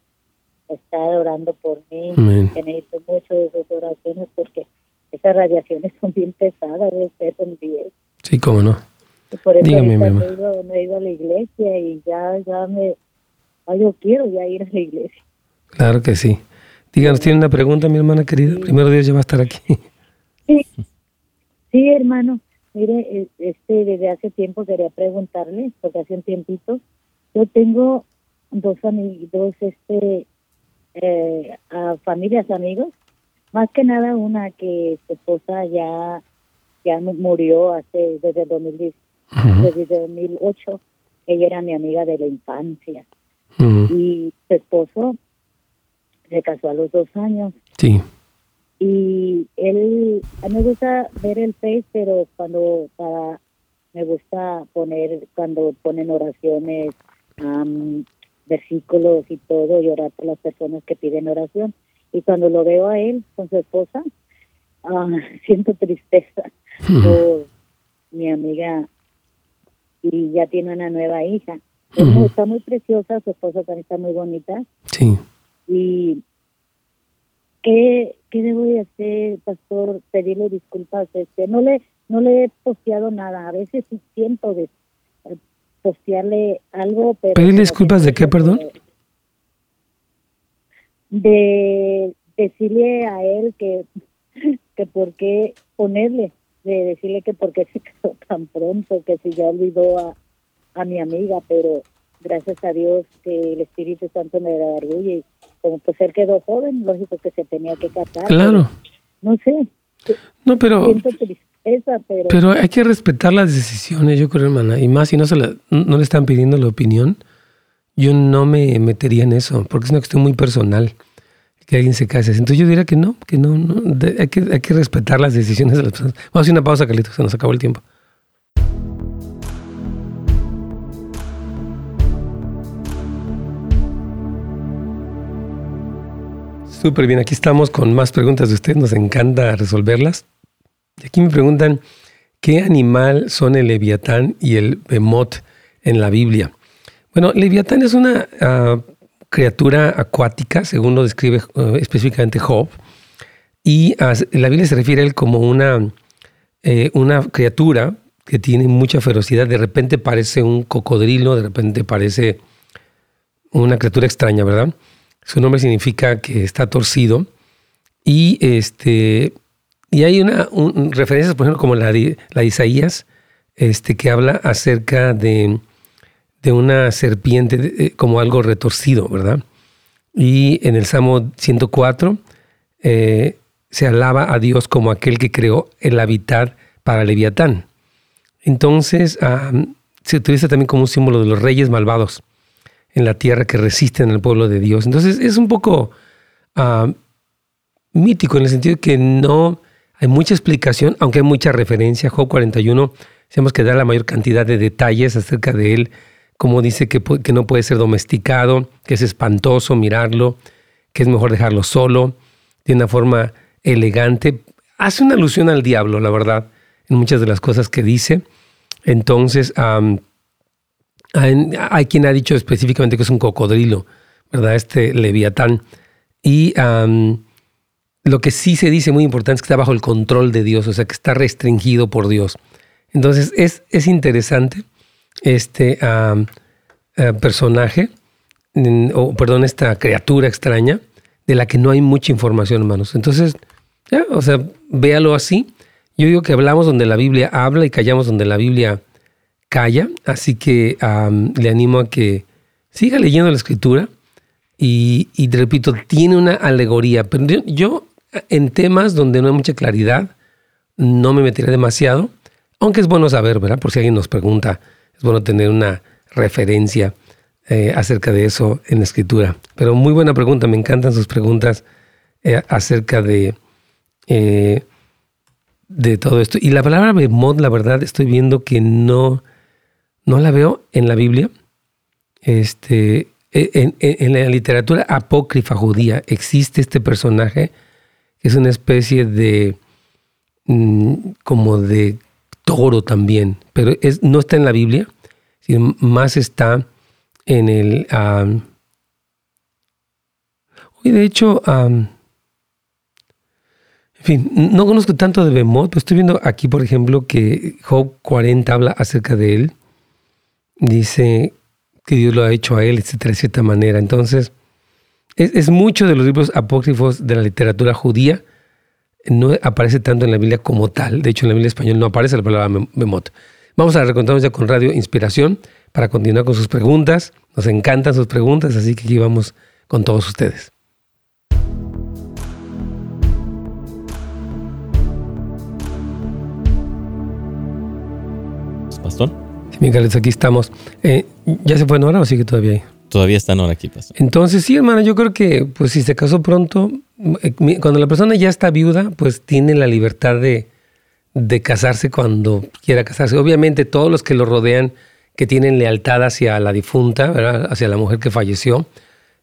estar orando por mí. Que necesito mucho de sus oraciones porque esas radiaciones son bien pesadas, usted también. Sí, cómo no. Y por eso Dígame, me, he ido, me he ido a la iglesia y ya, ya me... yo quiero ya ir a la iglesia. Claro que sí. Díganos, ¿tiene una pregunta, mi hermana querida? Primero Dios ya va a estar aquí. Sí, sí hermano. Mire, este, desde hace tiempo quería preguntarle, porque hace un tiempito, yo tengo dos dos este, eh, familias amigos, más que nada una que su esposa ya, ya murió hace, desde el 2010, desde 2008, ella era mi amiga de la infancia, y su esposo se casó a los dos años. Sí y él a mí me gusta ver el Face pero cuando para me gusta poner cuando ponen oraciones versículos y todo y orar por las personas que piden oración y cuando lo veo a él con su esposa ah, siento tristeza por mi amiga y ya tiene una nueva hija. Está muy preciosa, su esposa también está muy bonita. Sí. Y ¿qué, qué debo de hacer, pastor? Pedirle disculpas. Este, no le no le he posteado nada. A veces siento de eh, postearle algo, pero... ¿Pedirle disculpas de qué, perdón? De decirle a él que, que por qué ponerle, de decirle que por qué se quedó tan pronto, que si ya olvidó a, a mi amiga, pero gracias a Dios que el Espíritu Santo me da orgullo y como pues él quedó joven, lógico que se tenía que casar. Claro. No sé. No, pero... Tristeza, pero... Pero hay que respetar las decisiones, yo creo, hermana. Y más si no, se la, no le están pidiendo la opinión, yo no me metería en eso, porque es una cuestión muy personal que alguien se case. Entonces yo diría que no, que no, no hay, que, hay que respetar las decisiones de las personas. Vamos a hacer una pausa, Carlitos, se nos acabó el tiempo. Súper bien, aquí estamos con más preguntas de usted, nos encanta resolverlas. Aquí me preguntan, ¿qué animal son el leviatán y el bemot en la Biblia? Bueno, leviatán es una ah, criatura acuática, según lo describe uh, específicamente Job, y la Biblia se refiere a él como una, eh, una criatura que tiene mucha ferocidad, de repente parece un cocodrilo, de repente parece una criatura extraña, ¿verdad? Su nombre significa que está torcido. Y, este, y hay una referencias, por ejemplo, como la de, la Isaías, este, que habla acerca de, de una serpiente eh, como algo retorcido, ¿verdad? Y en el Salmo 104 eh, se alaba a Dios como aquel que creó el hábitat para Leviatán. Entonces se utiliza también como un símbolo de los reyes malvados en la tierra que resisten al pueblo de Dios. Entonces es un poco ah, mítico en el sentido de que no hay mucha explicación, aunque hay mucha referencia. Job 41, tenemos que dar la mayor cantidad de detalles acerca de él, como dice que, que no puede ser domesticado, que es espantoso mirarlo, que es mejor dejarlo solo, de una forma elegante. Hace una alusión al diablo, la verdad, en muchas de las cosas que dice. Entonces, hay, quien ha dicho específicamente que es un cocodrilo, ¿verdad? Este leviatán. Y lo que sí se dice muy importante es que está bajo el control de Dios, o sea, que está restringido por Dios. Entonces, es, es interesante este eh, personaje, o perdón, esta criatura extraña, de la que no hay mucha información, hermanos. Entonces, ya, o sea, véalo así. Yo digo que hablamos donde la Biblia habla y callamos donde la Biblia calla, así que le animo a que siga leyendo la escritura y, y repito, tiene una alegoría, pero yo, en temas donde no hay mucha claridad no me meteré demasiado, aunque es bueno saber, ¿verdad? Por si alguien nos pregunta, es bueno tener una referencia eh, acerca de eso en la escritura. Pero muy buena pregunta, me encantan sus preguntas eh, acerca de, eh, de todo esto. Y la palabra bemot, la verdad, estoy viendo que no, no la veo en la Biblia. Este, e, en, la literatura apócrifa judía existe este personaje que es una especie de mm, como de toro también, pero es, no está en la Biblia, sino más está en el... hoy de hecho, en fin, no conozco tanto de Bemot, pero estoy viendo aquí, por ejemplo, que Job 40 habla acerca de él dice que Dios lo ha hecho a él, etcétera, de cierta manera. Entonces, es, mucho de los libros apócrifos de la literatura judía, no aparece tanto en la Biblia como tal. De hecho, en la Biblia española no aparece la palabra memot. Vamos a recontarnos ya con Radio Inspiración para continuar con sus preguntas. Nos encantan sus preguntas, así que aquí vamos con todos ustedes. Pastor. Miguel, aquí estamos. Eh, ¿Ya se fue en hora o sigue todavía ahí? Todavía está en hora aquí, pastor. Entonces, sí, hermano, yo creo que pues si se casó pronto, eh, cuando la persona ya está viuda, pues tiene la libertad de, casarse cuando quiera casarse. Obviamente todos los que lo rodean, que tienen lealtad hacia la difunta, hacia la mujer que falleció,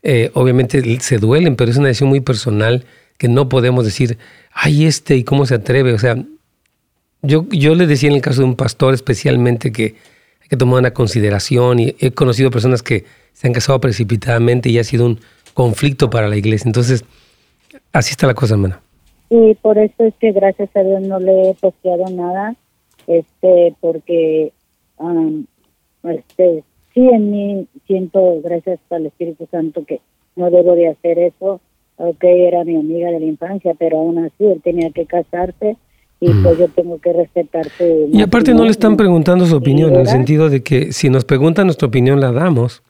eh, obviamente se duelen, pero es una decisión muy personal que no podemos decir, ay, este, ¿y cómo se atreve? O sea, yo, yo le decía en el caso de un pastor especialmente que que tomar una consideración y he conocido personas que se han casado precipitadamente y ha sido un conflicto para la iglesia. Entonces, así está la cosa, hermana. Y por eso es que gracias a Dios no le he posteado nada, este, porque um, este, sí en mí siento, gracias al Espíritu Santo, que no debo de hacer eso, ok, era mi amiga de la infancia, pero aún así él tenía que casarse y mm. pues yo tengo que respetar su... Y aparte no le están preguntando su opinión, en el sentido de que si nos preguntan nuestra opinión la damos.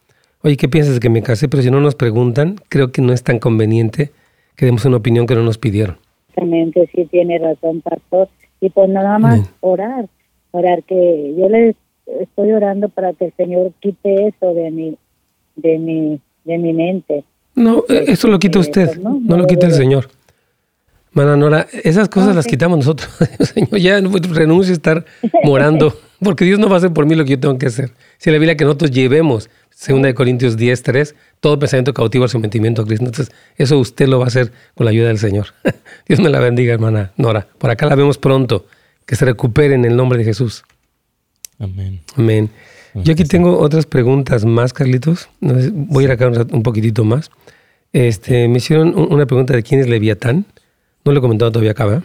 Oye, ¿qué piensas de que me casé? Pero si no nos preguntan, creo que no es tan conveniente que demos una opinión que no nos pidieron. Exactamente, sí tiene razón, pastor. Y pues nada más orar, orar que yo le estoy orando para que el Señor quite eso de mi, de mi, de mi mente. No, eso lo quita usted, pues, no, lo quita el Señor. Mana Nora, esas cosas las quitamos nosotros. Señor, ya renuncio a estar morando, porque Dios no va a hacer por mí lo que yo tengo que hacer. Si la Biblia que nosotros llevemos, segunda de Corintios 10, 3, todo pensamiento cautivo al sometimiento a Cristo. Entonces, eso usted lo va a hacer con la ayuda del Señor. Dios me la bendiga, hermana Nora. Por acá la vemos pronto. Que se recupere en el nombre de Jesús. Amén. Amén. Yo aquí tengo otras preguntas más, Carlitos. Voy a ir acá un poquitito más. Este, me hicieron una pregunta de quién es Leviatán. No lo he comentado todavía acá, ¿verdad?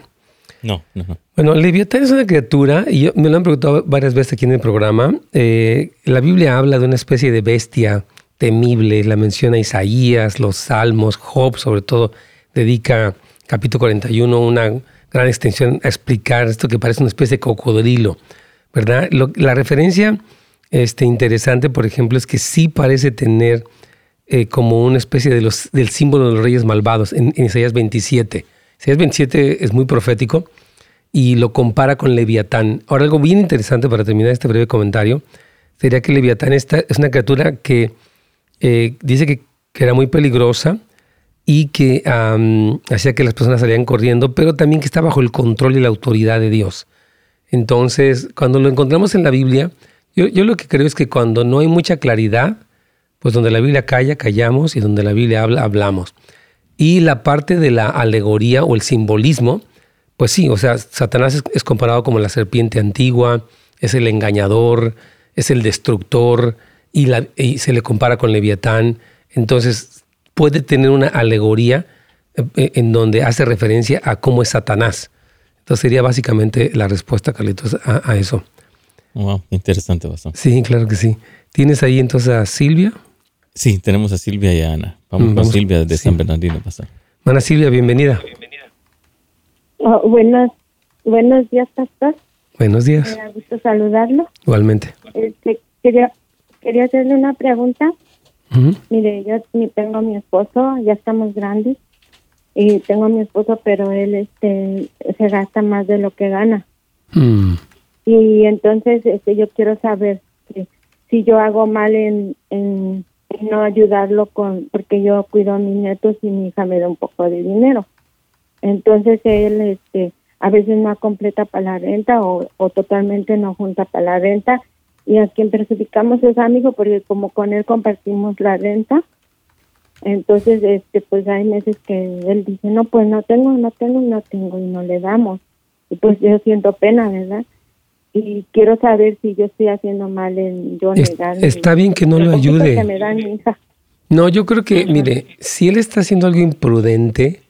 No, no, Bueno, Leviatán es una criatura, y me lo han preguntado varias veces aquí en el programa. Eh, la Biblia habla de una especie de bestia temible, la menciona Isaías, los Salmos, Job, sobre todo, dedica capítulo 41 una gran extensión a explicar esto que parece una especie de cocodrilo, ¿verdad? la referencia este, interesante, por ejemplo, es que sí parece tener eh, como una especie de los, del símbolo de los reyes malvados en, Isaías 27. Isaías 27 es muy profético y lo compara con Leviatán. Ahora, algo bien interesante para terminar este breve comentario sería que Leviatán es una criatura que eh, dice que, era muy peligrosa y que hacía que las personas salieran corriendo, pero también que está bajo el control y la autoridad de Dios. Entonces, cuando lo encontramos en la Biblia, yo, lo que creo es que cuando no hay mucha claridad, pues donde la Biblia calla, callamos y donde la Biblia habla, hablamos. Y la parte de la alegoría o el simbolismo, pues sí, o sea, Satanás es, comparado como la serpiente antigua, es el engañador, es el destructor y, la, y se le compara con Leviatán. Entonces puede tener una alegoría eh, en donde hace referencia a cómo es Satanás. Entonces sería básicamente la respuesta, Carlitos, a eso. Wow, interesante, bastante. Sí, claro que sí. ¿Tienes ahí entonces a Silvia? Sí, tenemos a Silvia y a Ana. Vamos, mm, con Silvia de San Bernardino. Pasar. Ana Silvia, bienvenida. Oh, buenos, buenos días, pastor. Buenos días. Me da gusto saludarlo. Igualmente. Este, quería, quería hacerle una pregunta. Mire, yo tengo a mi esposo, ya estamos grandes, y tengo a mi esposo, pero él este se gasta más de lo que gana. Mm. Y entonces este, yo quiero saber si yo hago mal en, en, no ayudarlo con, porque yo cuido a mis nietos y mi hija me da un poco de dinero. Entonces él este, a veces no completa para la renta o, o totalmente no junta para la renta y a quien perjudicamos es a mi hijo porque como con él compartimos la renta, entonces este pues hay meses que él dice, no, pues no tengo, no tengo, no tengo y no le damos. Y pues yo siento pena, ¿verdad? Y quiero saber si yo estoy haciendo mal en yo negar. Está bien que no lo ayude. No, yo creo que, mire, si él está haciendo algo imprudente,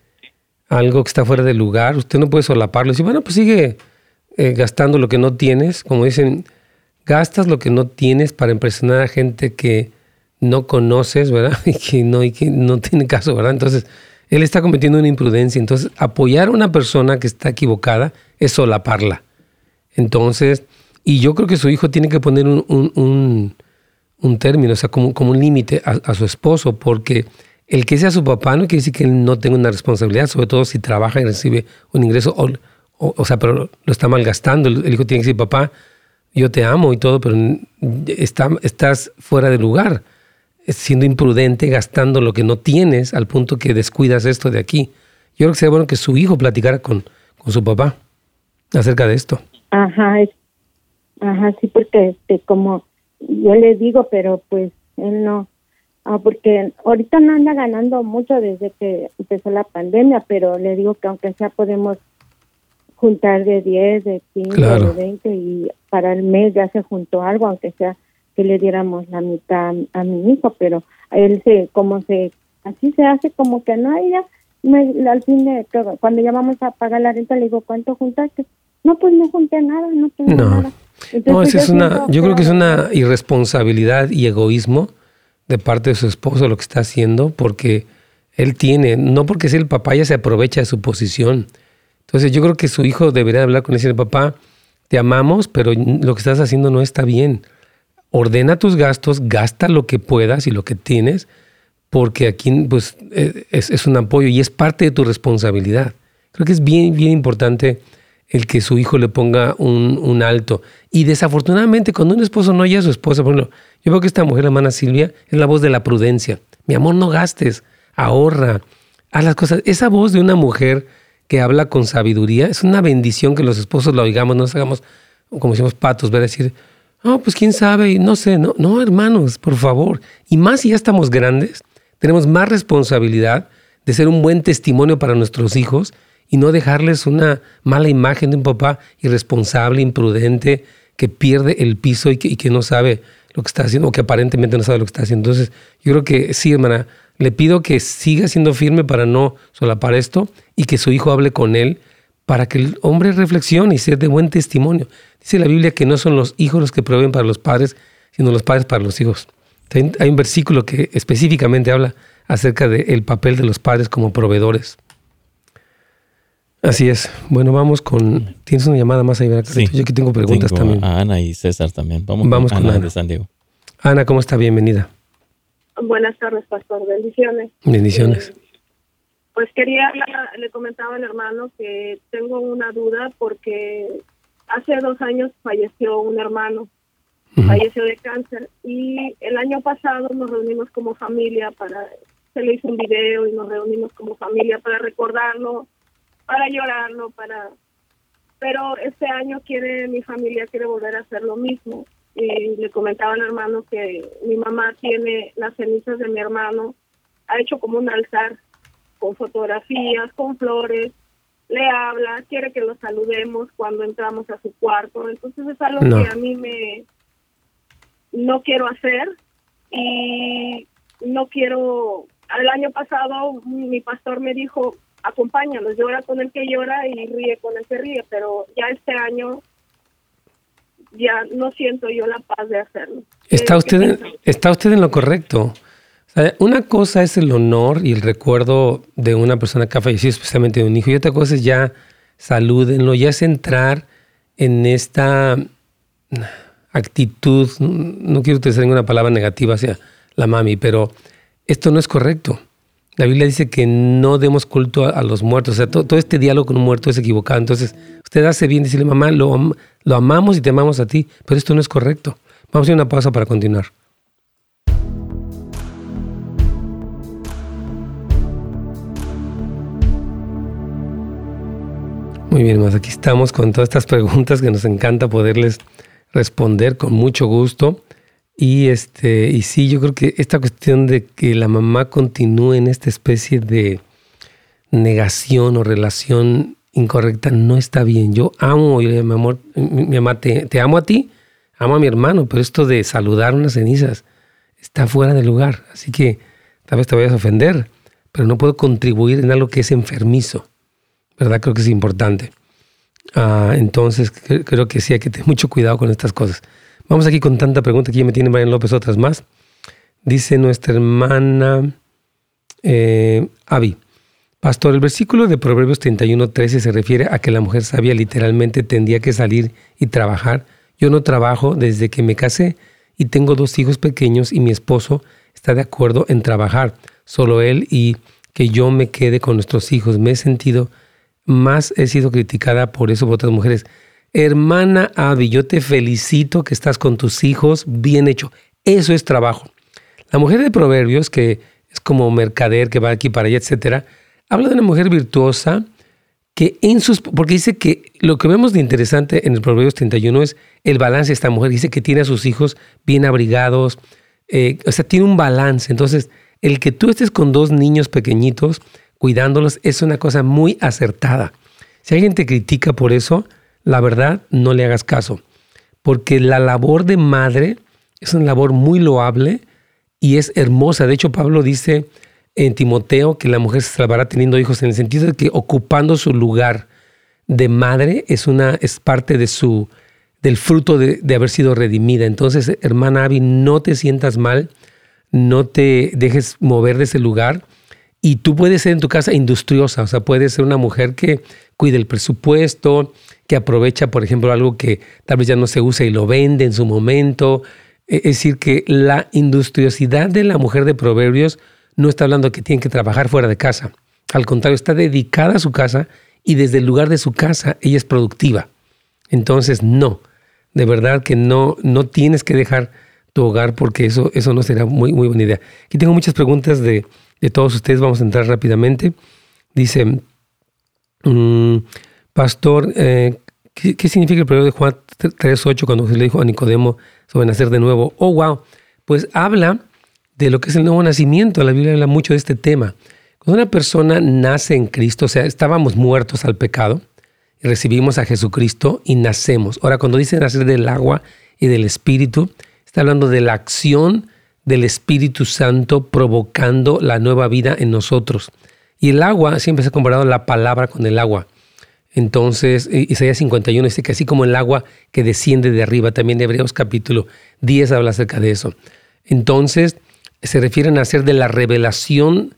algo que está fuera de lugar, usted no puede solaparlo y decir, bueno, pues sigue eh, gastando lo que no tienes. Como dicen, gastas lo que no tienes para impresionar a gente que no conoces, ¿verdad? Y que no, y que no tiene caso, ¿verdad? Entonces, él está cometiendo una imprudencia. Entonces, apoyar a una persona que está equivocada es solaparla. Entonces, y yo creo que su hijo tiene que poner un, término, o sea, como, como un límite a, su esposo, porque el que sea su papá no quiere decir que él no tenga una responsabilidad, sobre todo si trabaja y recibe un ingreso, o, o, sea, pero lo está malgastando. El, hijo tiene que decir, papá, yo te amo y todo, pero está, estás fuera de lugar, siendo imprudente, gastando lo que no tienes al punto que descuidas esto de aquí. Yo creo que sería bueno que su hijo platicara con, con su papá acerca de esto. Ajá, ajá, sí, porque este, como yo le digo, pero pues él no, Ah, porque ahorita no anda ganando mucho desde que empezó la pandemia, pero le digo que aunque sea podemos juntar de 10, de 15, de 20 y para el mes ya se juntó algo, aunque sea que le diéramos la mitad a mi hijo, pero él se, como se, así se hace como que no, ella, me, al fin de, cuando ya vamos a pagar la renta, le digo, ¿cuánto juntaste? No, pues no junté nada, no tengo nada. no, esa es una, yo creo que es una irresponsabilidad y egoísmo de parte de su esposo lo que está haciendo, porque él tiene, no porque sea el papá, ya se aprovecha de su posición. Entonces yo creo que su hijo debería hablar con él y decir, papá, te amamos, pero lo que estás haciendo no está bien. Ordena tus gastos, gasta lo que puedas y lo que tienes, porque aquí pues, e, es, es un apoyo y es parte de tu responsabilidad. Creo que es bien, bien importante el que su hijo le ponga un, un, alto. Y desafortunadamente, cuando un esposo no oye a su esposa, por ejemplo, yo veo que esta mujer, la hermana Silvia, es la voz de la prudencia. Mi amor, no gastes, ahorra, haz las cosas. Esa voz de una mujer que habla con sabiduría es una bendición que los esposos la oigamos, no nos hagamos, como decimos, patos, ver decir, no, pues quién sabe, no sé, no, no, hermanos, por favor. Y más si ya estamos grandes, tenemos más responsabilidad de ser un buen testimonio para nuestros hijos y no dejarles una mala imagen de un papá irresponsable, imprudente, que pierde el piso y que, no sabe lo que está haciendo, o que aparentemente no sabe lo que está haciendo. Entonces, yo creo que sí, hermana, le pido que siga siendo firme para no solapar esto y que su hijo hable con él para que el hombre reflexione y sea de buen testimonio. Dice la Biblia que no son los hijos los que proveen para los padres, sino los padres para los hijos. Hay un versículo que específicamente habla acerca del papel de los padres como proveedores. Así es. Bueno, vamos con. ¿Tienes una llamada más ahí? Sí. Yo aquí tengo preguntas también. A Ana y César también. Vamos, con, Ana, de San Diego. Ana, ¿cómo está? Bienvenida. Buenas tardes, pastor. Bendiciones. Bendiciones. Eh, pues quería, le comentaba al hermano que tengo una duda porque hace dos años falleció un hermano, falleció de cáncer y el año pasado nos reunimos como familia para, se le hizo un video y nos reunimos como familia para recordarlo para llorarlo, para... Pero este año quiere, mi familia quiere volver a hacer lo mismo. Y le comentaba al hermano que mi mamá tiene las cenizas de mi hermano, ha hecho como un altar con fotografías, con flores, le habla, quiere que lo saludemos cuando entramos a su cuarto. Entonces es algo que a mí me no quiero hacer y no quiero. El año pasado mi pastor me dijo, acompáñanos, llora con el que llora y ríe con el que ríe, pero ya este año ya no siento yo la paz de hacerlo. Está usted, está usted en lo correcto. una cosa es el honor y el recuerdo de una persona que ha fallecido, especialmente de un hijo, y otra cosa es ya salúdenlo, ya es entrar en esta actitud, no quiero utilizar ninguna palabra negativa hacia la mami, pero esto no es correcto. La Biblia dice que no demos culto a, los muertos. O sea, todo, este diálogo con un muerto es equivocado. Entonces, usted hace bien decirle, mamá, lo, lo amamos y te amamos a ti, pero esto no es correcto. Vamos a hacer una pausa para continuar. Muy bien, más aquí estamos con todas estas preguntas que nos encanta poderles responder con mucho gusto. Y este, y sí, yo creo que esta cuestión de que la mamá continúe en esta especie de negación o relación incorrecta no está bien. Yo amo, mi amor, mi mamá, te, te, amo a ti, amo a mi hermano, pero esto de saludar unas cenizas está fuera de lugar. Así que tal vez te vayas a ofender, pero no puedo contribuir en algo que es enfermizo. ¿Verdad? Creo que es importante. Ah, entonces, creo que sí hay que tener mucho cuidado con estas cosas. Vamos aquí con tanta pregunta que ya me tiene Brian López otras más. Dice nuestra hermana eh. Pastor, el versículo de Proverbios 31, 13 se refiere a que la mujer sabia literalmente tendría que salir y trabajar. Yo no trabajo desde que me casé y tengo dos hijos pequeños y mi esposo está de acuerdo en trabajar. Solo él y que yo me quede con nuestros hijos. Me he sentido más, he sido criticada por eso por otras mujeres. Hermana Abby, yo te felicito que estás con tus hijos, bien hecho. Eso es trabajo. La mujer de Proverbios, que es como mercader que va aquí para allá, etcétera, habla de una mujer virtuosa que en sus. Porque dice que lo que vemos de interesante en el Proverbios 31 es el balance de esta mujer. Dice que tiene a sus hijos bien abrigados, eh, o sea, tiene un balance. Entonces, el que tú estés con dos niños pequeñitos cuidándolos es una cosa muy acertada. Si alguien te critica por eso, la verdad, no le hagas caso, porque la labor de madre es una labor muy loable y es hermosa. De hecho, Pablo dice en Timoteo que la mujer se salvará teniendo hijos en el sentido de que ocupando su lugar de madre es una es parte de su del fruto de, haber sido redimida. Entonces, hermana Abby, no te sientas mal, no te dejes mover de ese lugar. Y tú puedes ser en tu casa industriosa, o sea, puedes ser una mujer que cuide el presupuesto, que aprovecha, por ejemplo, algo que tal vez ya no se usa y lo vende en su momento. Es decir, que la industriosidad de la mujer de Proverbios no está hablando que tiene que trabajar fuera de casa. Al contrario, está dedicada a su casa y desde el lugar de su casa ella es productiva. Entonces, no, de verdad que no, no tienes que dejar tu hogar porque eso, eso no será muy, muy buena idea. Aquí tengo muchas preguntas de, todos ustedes, vamos a entrar rápidamente. Dice, mm, Pastor, eh, ¿qué, significa el periodo de Juan 3.8 cuando se le dijo a Nicodemo sobre nacer de nuevo? Oh, wow. Pues habla de lo que es el nuevo nacimiento. La Biblia habla mucho de este tema. Cuando una persona nace en Cristo, o sea, estábamos muertos al pecado, y recibimos a Jesucristo y nacemos. Ahora, cuando dice nacer del agua y del Espíritu, está hablando de la acción del Espíritu Santo provocando la nueva vida en nosotros. Y el agua, siempre se ha comparado la palabra con el agua. Entonces, Isaías 51 dice que así como el agua que desciende de arriba, también Hebreos capítulo 10 habla acerca de eso. Entonces, se refiere a nacer de la revelación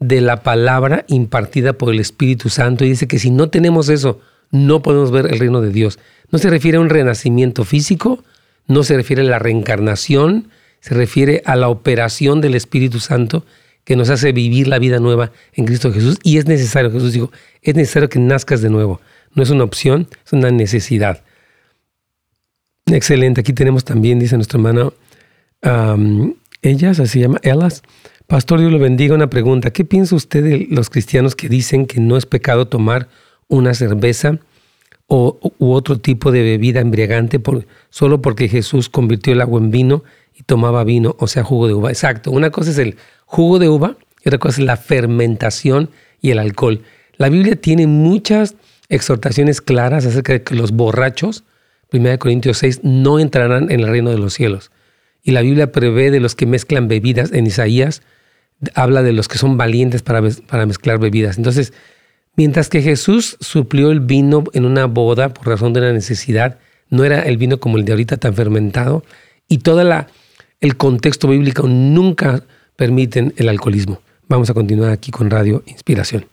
de la palabra impartida por el Espíritu Santo y dice que si no tenemos eso, no podemos ver el reino de Dios. No se refiere a un renacimiento físico, no se refiere a la reencarnación, se refiere a la operación del Espíritu Santo que nos hace vivir la vida nueva en Cristo Jesús. Y es necesario, Jesús dijo, es necesario que nazcas de nuevo. No es una opción, es una necesidad. Excelente. Aquí tenemos también, dice nuestra hermana, ellas, así se llama, Elas. Pastor, Dios lo bendiga. Una pregunta. ¿Qué piensa usted de los cristianos que dicen que no es pecado tomar una cerveza o, u otro tipo de bebida embriagante por, solo porque Jesús convirtió el agua en vino y tomaba vino, o sea, jugo de uva? Exacto. Una cosa es el jugo de uva y otra cosa es la fermentación y el alcohol. La Biblia tiene muchas exhortaciones claras acerca de que los borrachos, 1 Corintios 6, no entrarán en el reino de los cielos. Y la Biblia prevé de los que mezclan bebidas. En Isaías habla de los que son valientes para, para mezclar bebidas. Entonces, mientras que Jesús suplió el vino en una boda por razón de una necesidad, no era el vino como el de ahorita tan fermentado, y todo el contexto bíblico nunca permiten el alcoholismo. Vamos a continuar aquí con Radio Inspiración.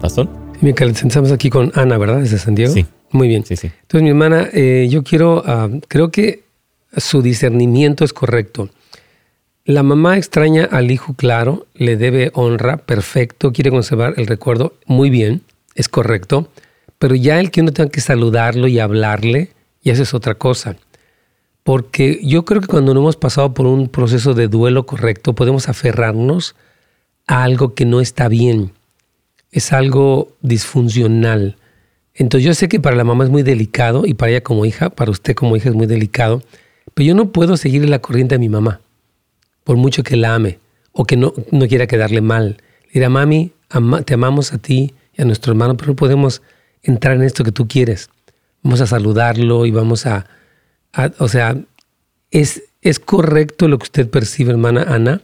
¿Pastor? Sí, estamos aquí con Ana, ¿verdad? Desde San Diego. Sí. Muy bien. Sí, sí. Entonces, mi hermana, eh, yo quiero, ah, creo que su discernimiento es correcto. La mamá extraña al hijo, claro, le debe honra, perfecto, quiere conservar el recuerdo, muy bien, es correcto. Pero ya el que uno tenga que saludarlo y hablarle, y eso es otra cosa. Porque yo creo que cuando no hemos pasado por un proceso de duelo correcto, podemos aferrarnos a algo que no está bien. Es algo disfuncional. Entonces yo sé que para la mamá es muy delicado y para ella como hija, para usted como hija es muy delicado, pero yo no puedo seguir la corriente de mi mamá, por mucho que la ame o que no, no quiera quedarle mal. Le dirá, mami, te amamos a ti y a nuestro hermano, pero no podemos entrar en esto que tú quieres. Vamos a saludarlo y vamos a, o sea, es, es correcto lo que usted percibe, hermana Ana,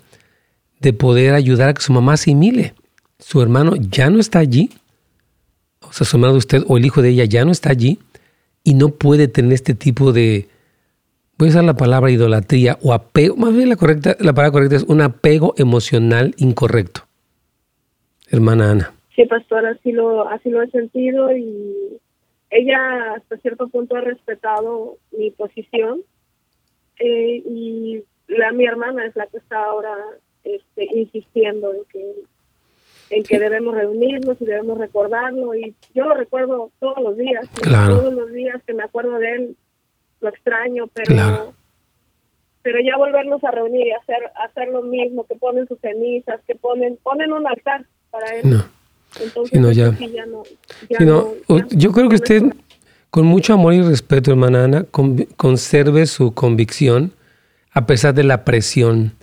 de poder ayudar a que su mamá asimile. Su hermano ya no está allí, o sea, su hermano de usted o el hijo de ella ya no está allí y no puede tener este tipo de, voy a usar la palabra idolatría o apego, más bien la, correcta, la palabra correcta es un apego emocional incorrecto. Hermana Ana. Sí, pastor, así lo, así lo he sentido y ella hasta cierto punto ha respetado mi posición eh, y la mi hermana es la que está ahora este, insistiendo en que en que debemos reunirnos y debemos recordarlo y yo lo recuerdo todos los días todos los días que me acuerdo de él lo extraño pero pero ya volvernos a reunir y hacer hacer lo mismo que ponen sus cenizas que ponen ponen un altar para él Entonces, ya. no, yo creo que usted, con mucho amor y respeto, hermana Ana, conserve su convicción a pesar de la presión,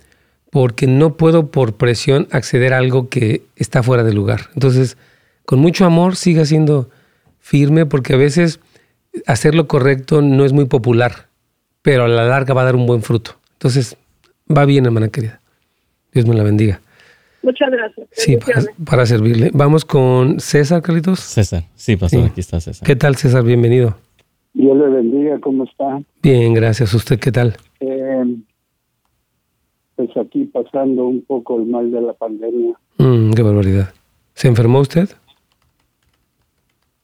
porque no puedo por presión acceder a algo que está fuera de lugar. Entonces, con mucho amor, siga siendo firme, porque a veces hacer lo correcto no es muy popular, pero a la larga va a dar un buen fruto. Entonces, va bien, hermana querida. Dios me la bendiga. Muchas gracias. Sí, para, servirle. Vamos con César, Carlitos. César, sí, pastor, aquí está César. ¿Qué tal, César? Bienvenido. Dios le bendiga, ¿cómo está? Bien, gracias. ¿Usted qué tal? Eh, pues aquí pasando un poco el mal de la pandemia. Mm, qué barbaridad. ¿Se enfermó usted?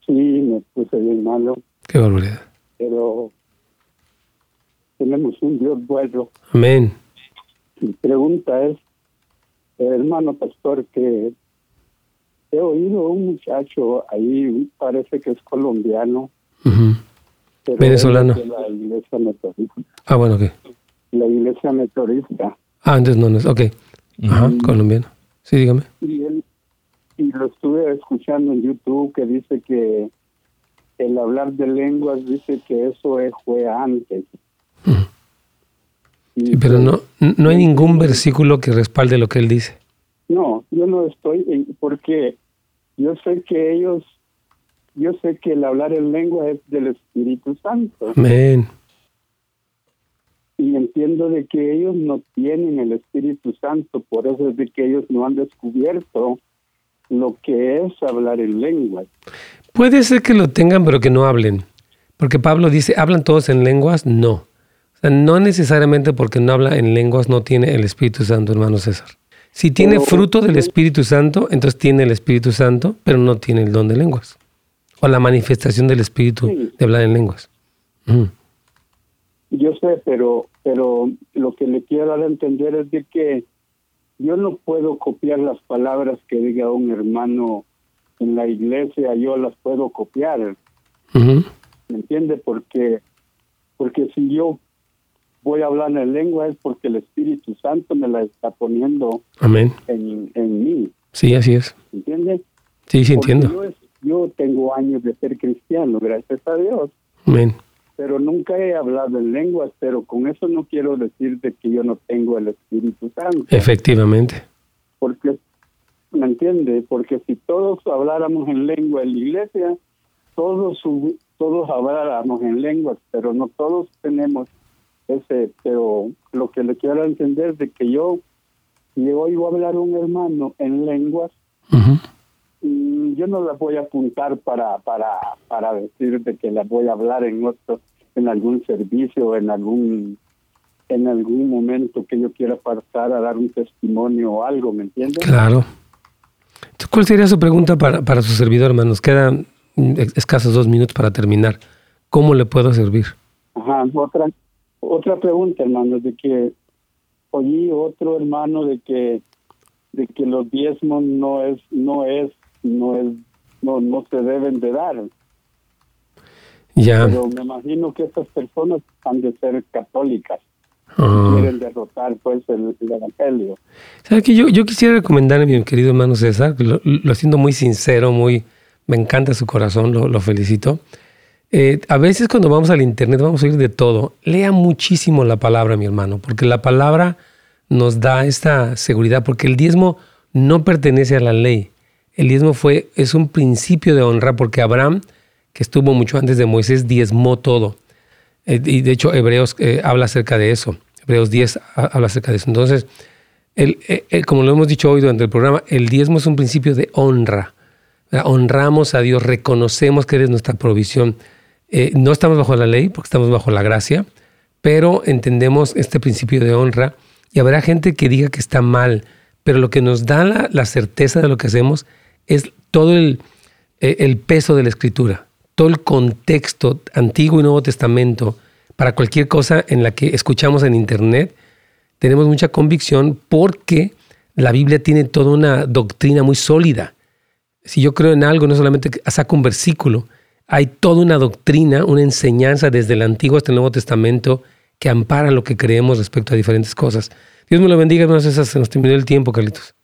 Sí, me puse bien malo. Qué barbaridad. Pero tenemos un Dios bueno. Amén. Mi pregunta es, hermano pastor, que he oído un muchacho ahí, parece que es colombiano. Venezolano. la iglesia metodista. Ah, bueno, ¿qué? La iglesia metodista. Ah, entonces no, no es, ok. Ajá, colombiano. Sí, dígame. Y, él, y lo estuve escuchando en YouTube que dice que el hablar de lenguas dice que eso fue antes. Sí, pero no, no hay ningún versículo que respalde lo que él dice. No, yo no estoy, porque yo sé que ellos, yo sé que el hablar en lengua es del Espíritu Santo. Amén. Y entiendo de que ellos no tienen el Espíritu Santo, por eso es de que ellos no han descubierto lo que es hablar en lenguas. Puede ser que lo tengan, pero que no hablen. Porque Pablo dice, ¿hablan todos en lenguas? No no necesariamente porque no habla en lenguas no tiene el Espíritu Santo, hermano César. Si tiene fruto del Espíritu Santo, entonces tiene el Espíritu Santo, pero no tiene el don de lenguas. O la manifestación del Espíritu de hablar en lenguas. Yo sé, pero, pero lo que le quiero dar a entender es de que yo no puedo copiar las palabras que diga un hermano en la iglesia, yo las puedo copiar. ¿Me entiende? Porque, porque si yo voy a hablar en lengua es porque el Espíritu Santo me la está poniendo Amén. En, en mí. Sí, así es. ¿Entiendes? Sí, sí, entiendo. Yo, tengo años de ser cristiano, gracias a Dios. Amén. Pero nunca he hablado en lenguas, pero con eso no quiero decir de que yo no tengo el Espíritu Santo. Efectivamente. Porque, ¿me entiende? Porque si todos habláramos en lengua en la iglesia, todos, todos habláramos en lenguas, pero no todos tenemos ese, pero lo que le quiero entender es de que yo le oigo hablar a un hermano en lenguas, y yo no la voy a apuntar para, para, para decir de que la voy a hablar en otro, en algún servicio, o en algún en algún momento que yo quiera pasar a dar un testimonio o algo, ¿me entiendes? Claro. ¿Cuál sería su pregunta para, para su servidor, hermano? Nos quedan escasos dos minutos para terminar. ¿Cómo le puedo servir? Ajá, otra, otra pregunta, hermano, de que oí otro hermano de que de que los diezmos no es no es no es no no se deben de dar. Ya. Pero me imagino que estas personas han de ser católicas. Ah. Quieren derrotar pues el, evangelio. ¿Sabes que yo, yo quisiera recomendarle a mi querido hermano César, lo, lo haciendo muy sincero, muy me encanta su corazón, lo, lo felicito eh, a veces cuando vamos al Internet vamos a oír de todo. Lea muchísimo la palabra, mi hermano, porque la palabra nos da esta seguridad, porque el diezmo no pertenece a la ley. El diezmo fue, es un principio de honra, porque Abraham, que estuvo mucho antes de Moisés, diezmó todo. Eh, y de hecho, Hebreos eh, habla acerca de eso. Hebreos 10 habla acerca de eso. Entonces, como lo hemos dicho hoy durante el programa, el diezmo es un principio de honra. Honramos a Dios, reconocemos que eres nuestra provisión. Eh, no estamos bajo la ley porque estamos bajo la gracia, pero entendemos este principio de honra y habrá gente que diga que está mal, pero lo que nos da la, certeza de lo que hacemos es todo el, eh, el peso de la escritura, todo el contexto antiguo y nuevo testamento para cualquier cosa en la que escuchamos en internet. Tenemos mucha convicción porque la Biblia tiene toda una doctrina muy sólida. Si yo creo en algo, no solamente saco un versículo, hay toda una doctrina, una enseñanza desde el Antiguo hasta el Nuevo Testamento que ampara lo que creemos respecto a diferentes cosas. Dios me lo bendiga, hermanos. Se nos terminó el tiempo, Carlitos.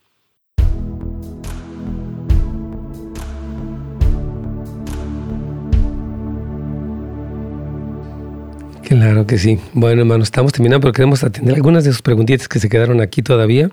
Claro que sí. Bueno, hermanos, estamos terminando, pero queremos atender algunas de sus preguntitas que se quedaron aquí todavía.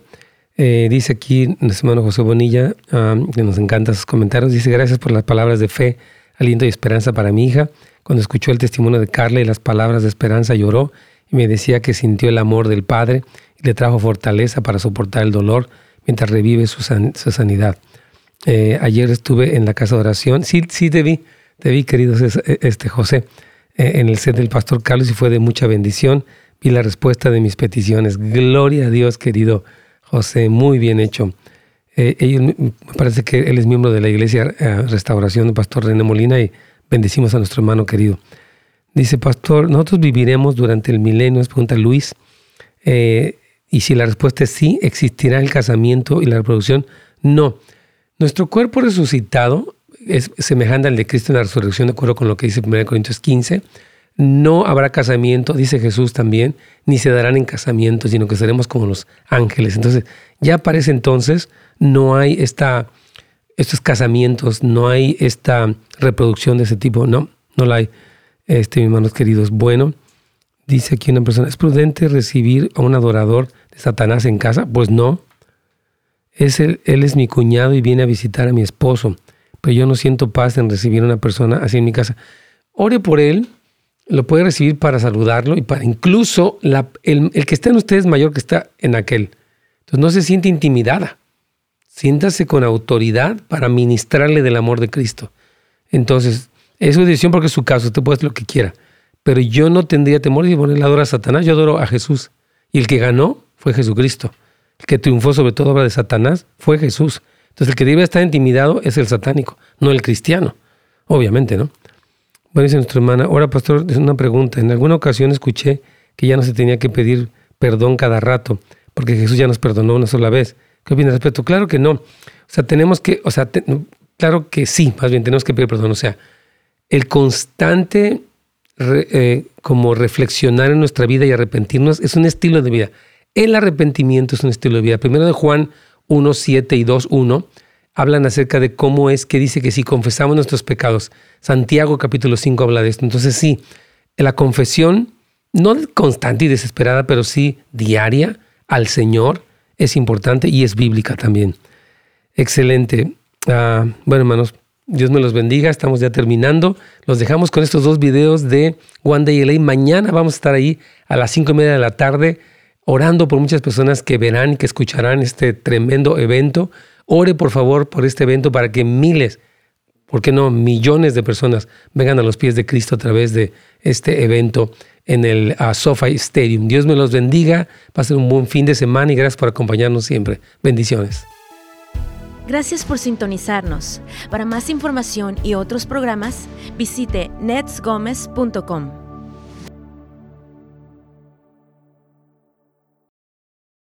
Eh, dice aquí nuestro hermano José Bonilla, ah, que nos encantan sus comentarios, dice gracias por las palabras de fe aliento y esperanza para mi hija. Cuando escuchó el testimonio de Carla y las palabras de esperanza lloró y me decía que sintió el amor del Padre y le trajo fortaleza para soportar el dolor mientras revive su, sanidad. Eh, ayer estuve en la casa de oración. Sí, sí te vi, te vi, querido este José, eh, en el set del pastor Carlos y fue de mucha bendición. Vi la respuesta de mis peticiones. Gloria a Dios, querido José, muy bien hecho. Eh, me parece que él es miembro de la iglesia Restauración del Pastor René Molina y bendecimos a nuestro hermano querido. Dice, pastor, nosotros viviremos durante el milenio, pregunta Luis. y si la respuesta es sí, ¿existirá el casamiento y la reproducción? No. Nuestro cuerpo resucitado es semejante al de Cristo en la resurrección, de acuerdo con lo que dice 1 Corintios 15. No habrá casamiento, dice Jesús también, ni se darán en casamiento, sino que seremos como los ángeles. Entonces, ya parece entonces, no hay esta, estos casamientos, no hay esta reproducción de ese tipo, no, no la hay, este, mis hermanos queridos. Bueno, dice aquí una persona, ¿es prudente recibir a un adorador de Satanás en casa? Pues no, es él, él es mi cuñado y viene a visitar a mi esposo, pero yo no siento paz en recibir a una persona así en mi casa. Ore por él, lo puede recibir para saludarlo y para incluso el, que está en usted es mayor que está en aquel. Entonces no se siente intimidada. Siéntase con autoridad para ministrarle del amor de Cristo. Entonces, es su decisión porque es su caso, usted puede hacer lo que quiera. Pero yo no tendría temor de ponerle adora a Satanás, yo adoro a Jesús. Y el que ganó fue Jesucristo. El que triunfó sobre todo obra de Satanás fue Jesús. Entonces el que debe estar intimidado es el satánico, no el cristiano. Obviamente, ¿no? Bueno, dice nuestra hermana, ahora pastor, es una pregunta. En alguna ocasión escuché que ya no se tenía que pedir perdón cada rato, porque Jesús ya nos perdonó una sola vez. ¿Qué opinas respecto? Claro que no. O sea, tenemos que, o sea, claro que sí, más bien tenemos que pedir perdón. O sea, el constante eh, como reflexionar en nuestra vida y arrepentirnos es un estilo de vida. El arrepentimiento es un estilo de vida. Primero de Juan 1, 7 y 2, 1 hablan acerca de cómo es que dice que si confesamos nuestros pecados, Santiago capítulo 5 habla de esto. Entonces sí, la confesión, no constante y desesperada, pero sí diaria al Señor es importante y es bíblica también. Excelente. Ah, bueno, hermanos, Dios me los bendiga. Estamos ya terminando. Los dejamos con estos dos videos de One Day LA. Mañana vamos a estar ahí a las 5 y media de la tarde orando por muchas personas que verán y que escucharán este tremendo evento. Ore por favor por este evento para que miles, ¿por qué no millones de personas vengan a los pies de Cristo a través de este evento en el uh, SoFi Stadium. Dios me los bendiga, pasen un buen fin de semana y gracias por acompañarnos siempre. Bendiciones. Gracias por sintonizarnos. Para más información y otros programas, visite netsgomez.com.